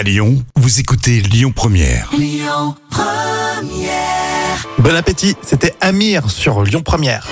À Lyon, vous écoutez Lyon Première. Bon appétit, c'était Amir sur Lyon Première.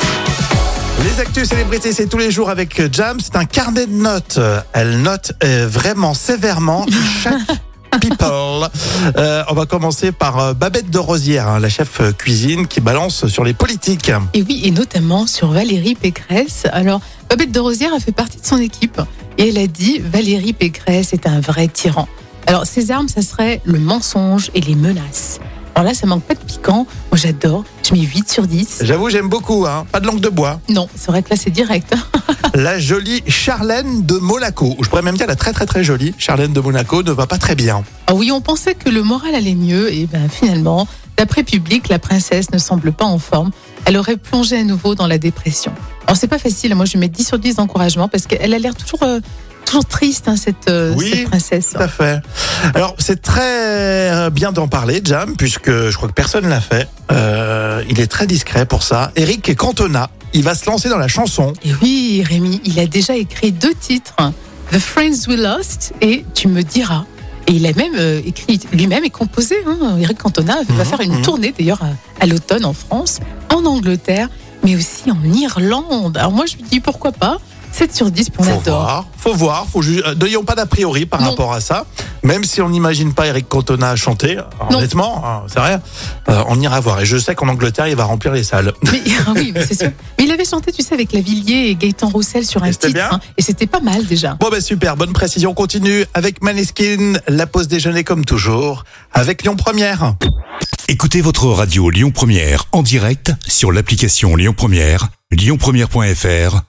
Les actus célébrités, c'est tous les jours avec Jam. C'est un carnet de notes. Elle note euh, vraiment sévèrement chaque people. Euh, on va commencer par euh, Babette de Rosière, hein, la chef cuisine qui balance sur les politiques. Et oui, et notamment sur Valérie Pécresse. Alors, Babette de Rosière a fait partie de son équipe et elle a dit Valérie Pécresse est un vrai tyran. Alors, ses armes, ça serait le mensonge et les menaces. Alors là, ça manque pas de piquant. Moi, j'adore. Je mets 8 sur 10. J'avoue, j'aime beaucoup. Hein. Pas de langue de bois. Non, c'est vrai que là, c'est direct. La jolie Charlène de Monaco. ou Je pourrais même dire la très très très jolie Charlène de Monaco ne va pas très bien. Ah oui, on pensait que le moral allait mieux. Et ben finalement, d'après Public, la princesse ne semble pas en forme. Elle aurait plongé à nouveau dans la dépression. Alors, c'est pas facile. Moi, je mets 10 sur 10 d'encouragement parce qu'elle a l'air toujours, euh, toujours triste, hein, cette, euh, Oui, cette princesse. Tout à fait. Alors, c'est très bien d'en parler, Jam, puisque je crois que personne l'a fait. Euh, il est très discret pour ça. Eric Cantona, il va se lancer dans la chanson. Et oui, Rémi, il a déjà écrit deux titres, The Friends We Lost et Tu me diras. Et il a même euh, écrit lui-même et composé. Hein, Eric Cantona va Mhm, faire une mhm. tournée d'ailleurs à, à l'automne en France, en Angleterre, mais aussi en Irlande. Alors moi je me dis pourquoi pas 7 sur 10 pour Faut voir, faut voir, faut euh, N'ayons pas d'a priori par Non. rapport à ça. Même si on n'imagine pas Eric Cantona chanter, Non. honnêtement, hein, c'est rien. Euh, on ira voir. Et je sais qu'en Angleterre, il va remplir les salles. Mais ah oui, mais c'est sûr. Mais il avait chanté, tu sais, avec Lavillier et Gaëtan Roussel sur un Et c'était titre, bien hein, et c'était pas mal déjà. Bon ben super, bonne précision. On continue avec Maneskin, la pause déjeuner comme toujours, avec Lyon Première. Écoutez votre radio Lyon Première en direct sur l'application Lyon Première, lyonpremière.fr